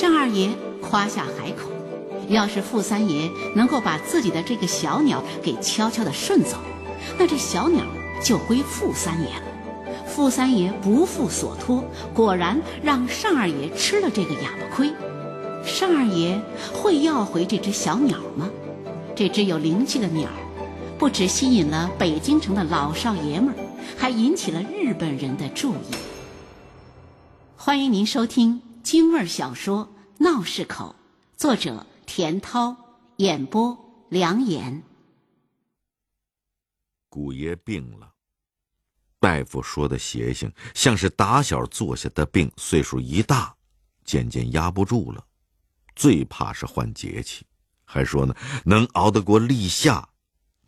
单二爷夸下海口，要是傅三爷能够把自己的这个小鸟给悄悄地顺走，那这小鸟就归傅三爷了。傅三爷不负所托，果然让单二爷吃了这个哑巴亏。单二爷会要回这只小鸟吗？这只有灵气的鸟，不只吸引了北京城的老少爷们儿，还引起了日本人的注意。欢迎您收听京味小说《闹市口》，作者田涛，演播梁岩。古爷病了。大夫说的邪性，像是打小坐下的病，岁数一大，渐渐压不住了。最怕是患节气，还说呢，能熬得过立夏，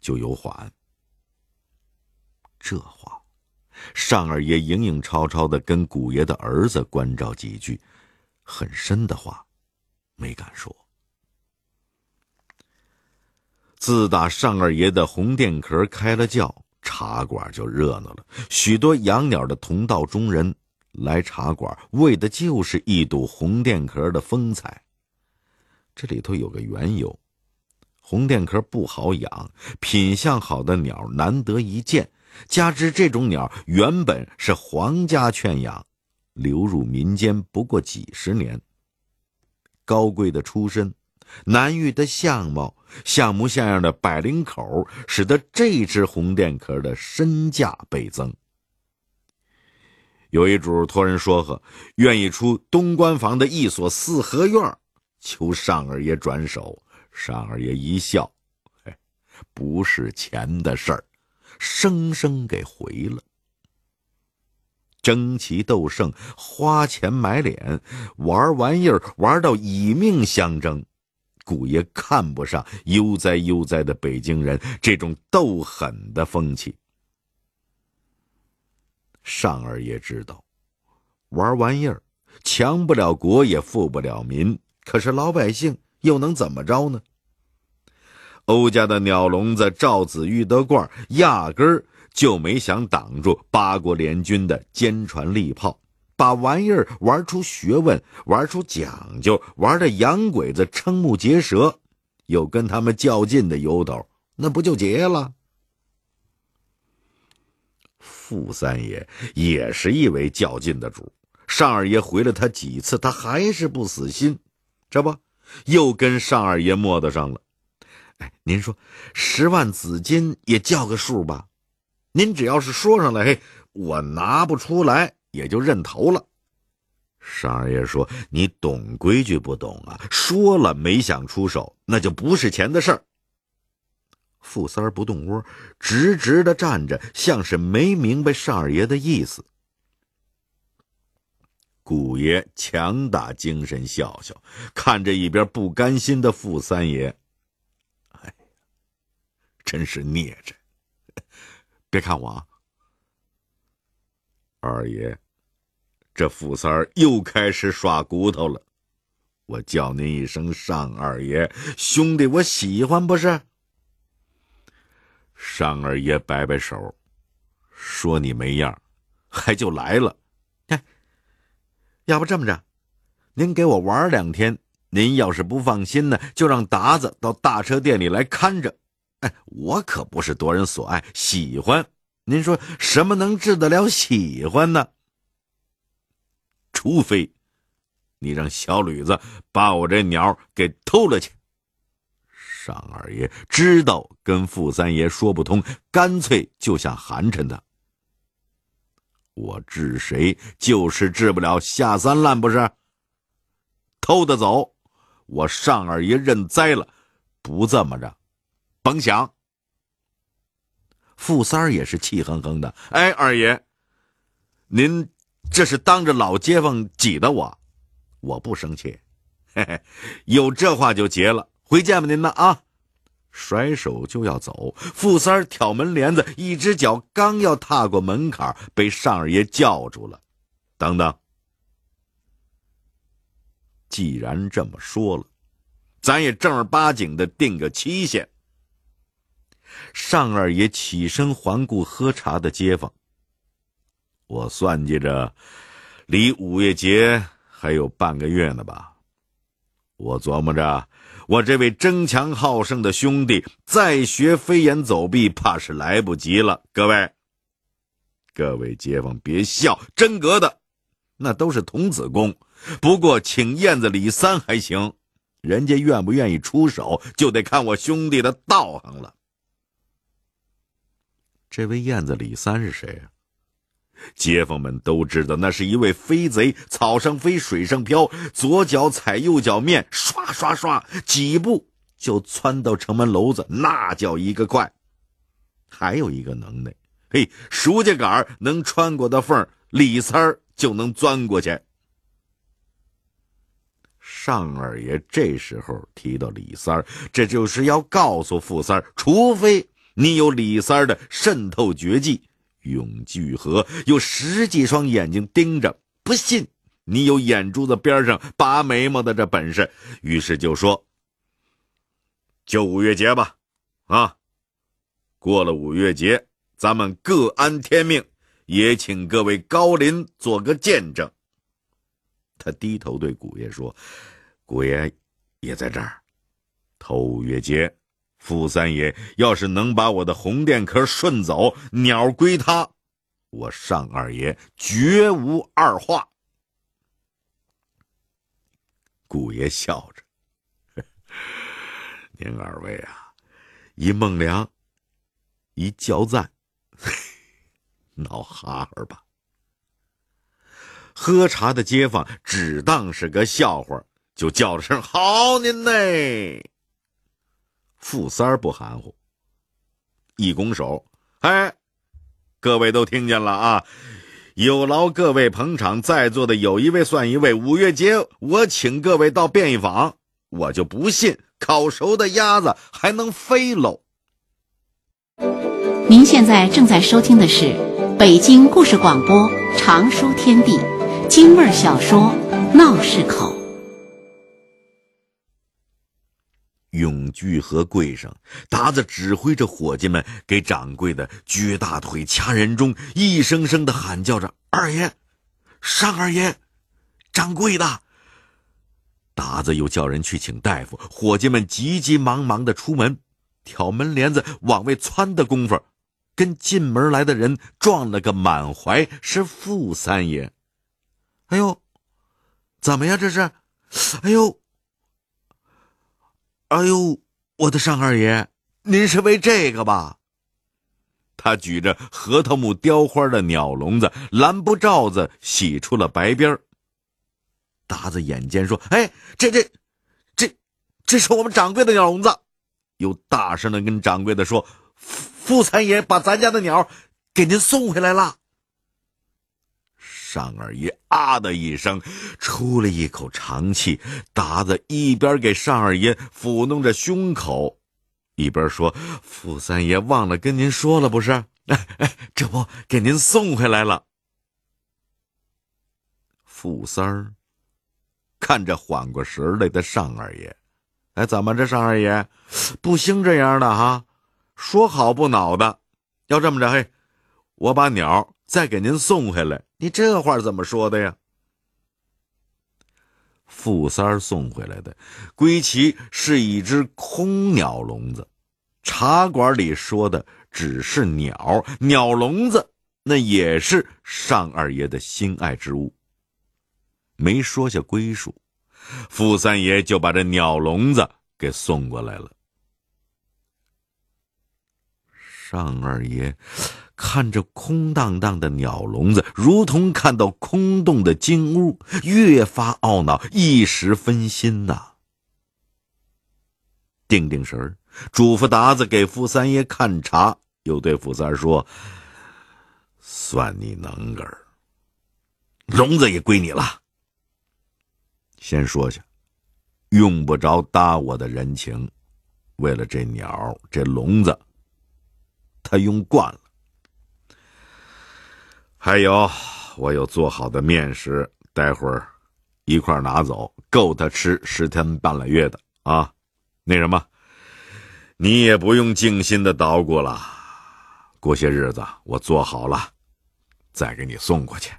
就有缓。这话，尚二爷影影绰绰的跟古爷的儿子关照几句，很深的话，没敢说。自打尚二爷的红电壳开了窖。茶馆就热闹了，许多养鸟的同道中人来茶馆，为的就是一睹红电壳的风采。这里头有个缘由：红电壳不好养，品相好的鸟难得一见，加之这种鸟原本是皇家圈养，流入民间不过几十年，高贵的出身。难遇的相貌，像模像样的百灵口，使得这只红电壳的身价倍增。有一主托人说和，愿意出东关房的一所四合院，求尚二爷转手。尚二爷一笑：“嘿，不是钱的事儿。”生生给回了。争奇斗胜，花钱买脸，玩玩意儿玩到以命相争。古爷看不上悠哉悠哉的北京人这种斗狠的风气。尚二爷知道，玩玩意儿，强不了国，也富不了民。可是老百姓又能怎么着呢？欧家的鸟笼子赵子玉的罐压根儿就没想挡住八国联军的坚船利炮。把玩意儿玩出学问，玩出讲究，玩的洋鬼子瞠目结舌，有跟他们较劲的由头，那不就结了？傅三爷也是一位较劲的主，尚二爷回了他几次，他还是不死心，这不又跟尚二爷磨得上了。哎，您说十万紫金也叫个数吧？您只要是说上来，嘿，我拿不出来。也就认头了。尚二爷说：“你懂规矩不懂啊？说了没想出手，那就不是钱的事儿。”傅三儿不动窝，直直的站着，像是没明白尚二爷的意思。古爷强打精神笑笑，看着一边不甘心的傅三爷：“哎，真是孽障！别看我啊，二爷。”这傅三儿又开始耍骨头了，我叫您一声尚二爷，兄弟，我喜欢不是？尚二爷摆摆手，说你没样，还就来了。哎，要不这么着，您给我玩两天，您要是不放心呢，就让达子到大车店里来看着。我可不是夺人所爱，喜欢。您说什么能治得了喜欢呢？除非，你让小吕子把我这鸟给偷了去。尚二爷知道跟傅三爷说不通，干脆就想寒碜他。我治谁就是治不了下三滥，不是？偷的走，我尚二爷认栽了。不这么着，甭想。傅三儿也是气哼哼的。哎，二爷，您。这是当着老街坊挤的我，我不生气，嘿嘿，有这话就结了，回见吧您呢啊！甩手就要走，傅三儿挑门帘子，一只脚刚要踏过门槛，被尚二爷叫住了。等等，既然这么说了，咱也正儿八经的定个期限。尚二爷起身环顾喝茶的街坊。我算计着，离五月节还有半个月呢吧？我琢磨着，我这位争强好胜的兄弟再学飞檐走壁，怕是来不及了。各位，各位街坊别笑，真格的，那都是童子功。不过请燕子李三还行，人家愿不愿意出手，就得看我兄弟的道行了。这位燕子李三是谁啊？街坊们都知道，那是一位飞贼，草上飞，水上漂，左脚踩右脚面，刷刷刷，几步就窜到城门楼子，那叫一个快。还有一个能耐，嘿，熟家杆能穿过的缝，李三儿就能钻过去。尚二爷这时候提到李三儿，这就是要告诉富三儿，除非你有李三儿的渗透绝技。永聚合有十几双眼睛盯着，不信你有眼珠子边上拔眉毛的这本事。于是就说：“就五月节吧，啊，过了五月节，咱们各安天命，也请各位高邻做个见证。”他低头对古爷说：“古爷也在这儿，头五月节。”傅三爷要是能把我的红电壳顺走，鸟归他，我尚二爷绝无二话。顾爷笑着：“ 您二位啊，一孟良，一焦赞，闹哈哈吧。”喝茶的街坊只当是个笑话，就叫了声：“好您嘞！”富三儿不含糊，一拱手：“哎，各位都听见了啊！有劳各位捧场，在座的有一位算一位。五月节，我请各位到便宜坊，我就不信烤熟的鸭子还能飞喽。”您现在正在收听的是北京故事广播《长书天地》京味儿小说《闹市口》。永聚和柜上，达子指挥着伙计们给掌柜的撅大腿、掐人中，一声声的喊叫着：“二爷，尚二爷，掌柜的。”达子又叫人去请大夫。伙计们急急忙忙的出门，挑门帘子往外窜的功夫，跟进门来的人撞了个满怀。是傅三爷。哎呦，怎么呀？这是？哎呦！哎呦，我的上二爷，您是为这个吧？他举着核桃木雕花的鸟笼子，蓝布罩子洗出了白边达子眼尖说：“哎，这这，这，这是我们掌柜的鸟笼子。”又大声的跟掌柜的说：“傅三爷把咱家的鸟给您送回来了。”尚二爷啊的一声，出了一口长气。达子一边给尚二爷抚弄着胸口，一边说：“傅三爷忘了跟您说了，不是？哎哎，这不给您送回来了。”傅三儿看着缓过神来的尚二爷，哎，怎么着，尚二爷不兴这样的哈？说好不恼的，要这么着，嘿，我把鸟再给您送回来。你这话怎么说的呀？傅三儿送回来的，归其是一只空鸟笼子。茶馆里说的只是鸟，鸟笼子那也是尚二爷的心爱之物。没说下归属，傅三爷就把这鸟笼子给送过来了。尚二爷。看着空荡荡的鸟笼子，如同看到空洞的金屋，越发懊恼，一时分心呐。定定神儿，嘱咐达子给傅三爷看茶，又对傅三说：“算你能个儿，笼子也归你了。先说下，用不着搭我的人情，为了这鸟，这笼子，他用惯了。”还有，我有做好的面食，待会儿一块拿走，够他吃十天半拉月的啊！那什么，你也不用静心的捣鼓了，过些日子我做好了，再给你送过去。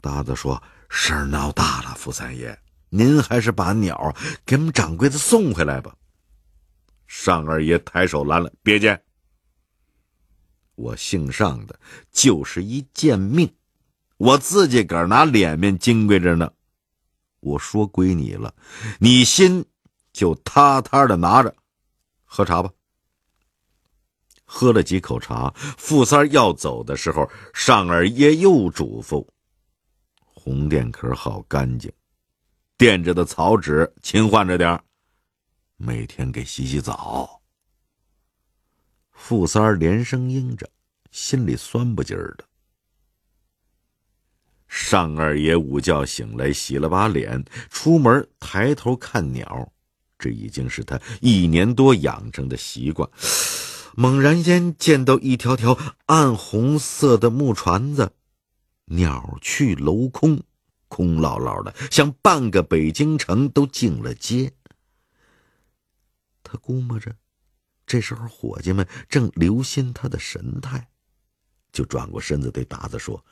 达子说：“事儿闹大了，傅三爷，您还是把鸟给我们掌柜的送回来吧。尚二爷抬手拦了，别介。我姓尚的，就是一贱命，我自己个儿拿脸面金贵着呢。我说归你了，你心就塌塌的拿着，喝茶吧。喝了几口茶，富三要走的时候，尚二爷又嘱咐：“红垫壳好干净，垫着的草纸勤换着点每天给洗洗澡。”富三儿连声应着，心里酸不劲儿的。尚二爷午觉醒来，洗了把脸，出门抬头看鸟，这已经是他一年多养成的习惯。猛然间见到一条条暗红色的木船子，鸟去楼空，空落落的，像半个北京城都进了街。他估摸着，这时候伙计们正留心他的神态，就转过身子对达子说：“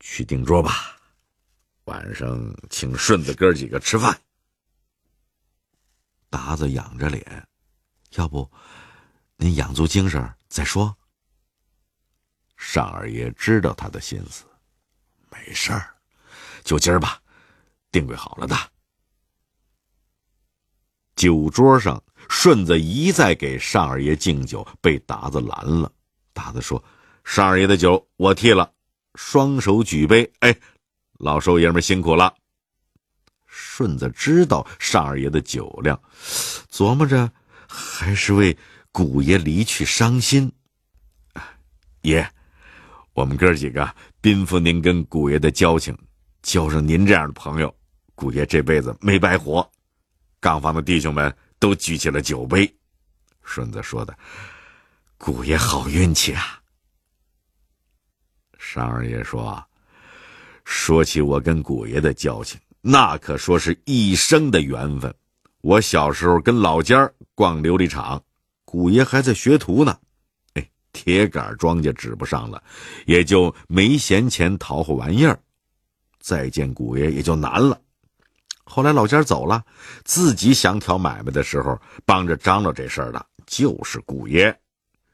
去订桌吧，晚上请顺子哥几个吃饭。”达子仰着脸，要不？您养足精神再说。尚二爷知道他的心思，没事儿，就今儿吧，定规好了的。酒桌上，顺子一再给尚二爷敬酒，被达子拦了。达子说：“尚二爷的酒我替了。”双手举杯，哎，老少爷们辛苦了。顺子知道尚二爷的酒量，琢磨着还是为。古爷离去，伤心。爷，我们哥几个宾服您跟古爷的交情，交上您这样的朋友，古爷这辈子没白活。杠房的弟兄们都举起了酒杯。顺子说的：“古爷好运气啊。”尚二爷说：“说起我跟古爷的交情，那可说是一生的缘分。我小时候跟老家逛琉璃厂。”古爷还在学徒呢，哎，铁杆庄稼指不上了，也就没闲钱淘活玩意儿，再见古爷也就难了。后来老家走了，自己想挑买卖的时候，帮着张罗这事儿的就是古爷，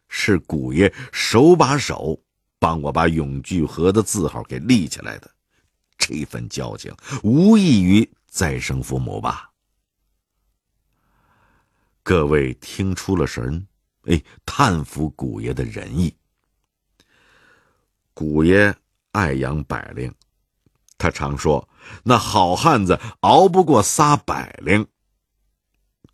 是古爷手把手帮我把永聚河的字号给立起来的，这份交情无异于再生父母吧。各位听出了神，哎，叹服古爷的仁义。古爷爱养百灵，他常说：“那好汉子熬不过仨百灵。”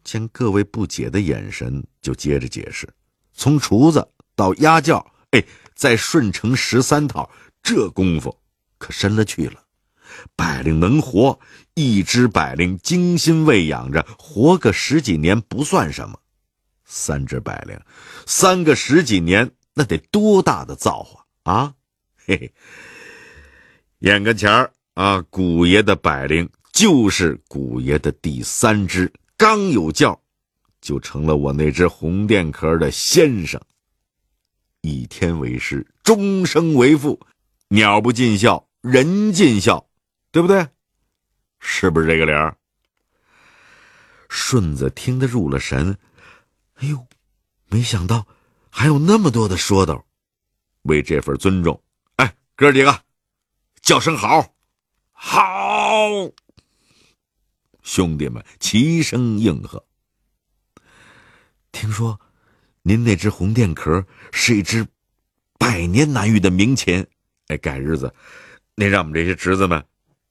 见各位不解的眼神，就接着解释：从厨子到鸭叫，哎，在顺城十三套，这功夫可深了去了。百灵能活，一只百灵精心喂养着，活个十几年不算什么；三只百灵，三个十几年，那得多大的造化啊！嘿嘿，眼跟前儿啊，古爷的百灵就是古爷的第三只，刚有叫，就成了我那只红电壳的先生。一天为师，终生为父，鸟不尽孝，人尽孝。对不对？是不是这个理儿？顺子听得入了神。哎呦，没想到还有那么多的说道。为这份尊重，哎，哥几个，叫声好，好！兄弟们齐声应和。听说您那只红电壳是一只百年难遇的名琴。哎，改日子，您让我们这些侄子们。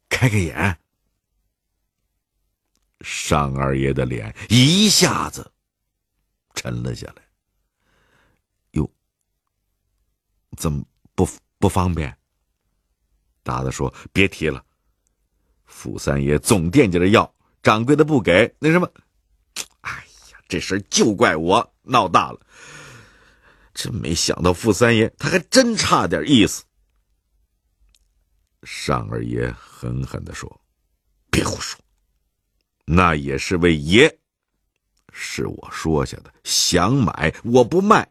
开开眼，尚二爷的脸一下子沉了下来。哟，怎么不不方便？达子说：“别提了，傅三爷总惦记着要，掌柜的不给，那什么？哎呀，这事就怪我闹大了。真没想到，傅三爷他还真差点意思。”尚二爷狠狠的说：“别胡说，那也是为爷，是我说下的。想买我不卖，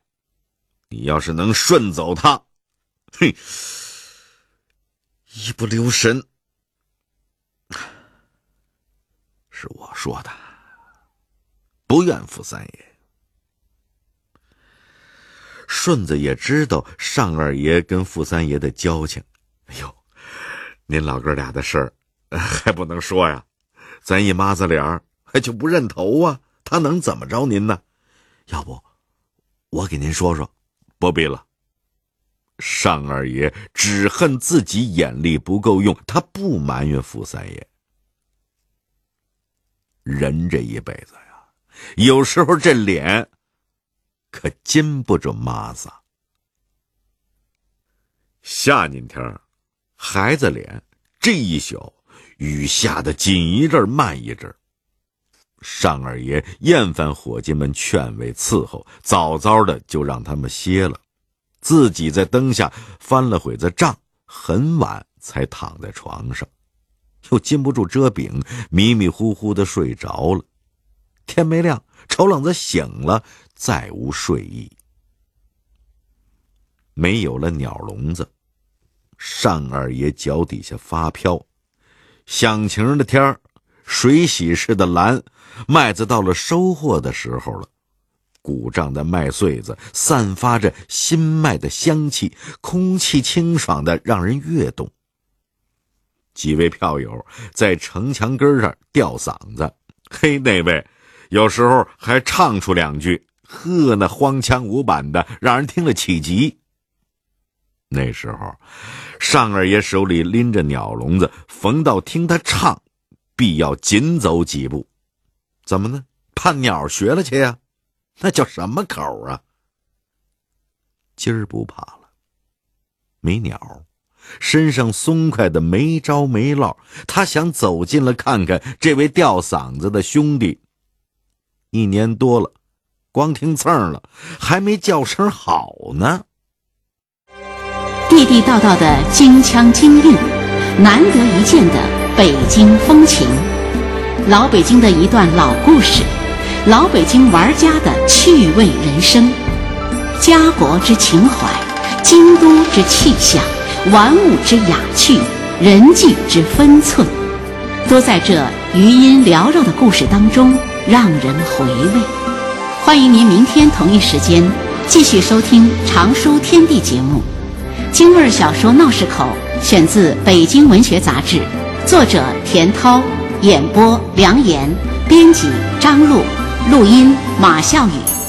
你要是能顺走他，嘿，一不留神，是我说的，不怨傅三爷。顺子也知道尚二爷跟傅三爷的交情，哎呦，您老哥俩的事儿还不能说呀，咱一妈子脸儿就不认头啊，他能怎么着您呢？要不，我给您说说，不必了。尚二爷只恨自己眼力不够用，他不埋怨傅三爷。人这一辈子呀，有时候这脸可经不住抹子。夏天天孩子脸这一宿雨下的紧一阵慢一阵。尚二爷厌烦伙计们劝慰伺候，早早的就让他们歇了。自己在灯下翻了会子账，很晚才躺在床上，又禁不住遮饼，迷迷糊糊的睡着了。天没亮，丑冷子醒了，再无睡意。没有了鸟笼子，单二爷脚底下发飘，响晴的天儿，水洗似的蓝，麦子到了收获的时候了。鼓胀的麦穗子散发着新麦的香气，空气清爽的让人跃动。几位票友在城墙根上吊嗓子，嘿，那位有时候还唱出两句，呵，那荒腔无板的，让人听了起急。那时候，尚二爷手里拎着鸟笼子，逢到听他唱，必要紧走几步。怎么呢？怕鸟学了去呀？那叫什么口啊？今儿不怕了，没鸟，身上松快的没招没落。他想走进了看看这位吊嗓子的兄弟。一年多了，光听蹭了，还没叫声好呢。地地道道的京腔京韵，难得一见的北京风情，老北京的一段老故事。老北京玩家的趣味人生，家国之情怀，京都之气象，玩物之雅趣，人际之分寸，都在这余音缭绕的故事当中让人回味。欢迎您明天同一时间继续收听《常书天地》节目，京味小说《闹市口》选自《北京文学杂志》，作者田涛，演播梁岩，编辑张璐。录音：马笑宇。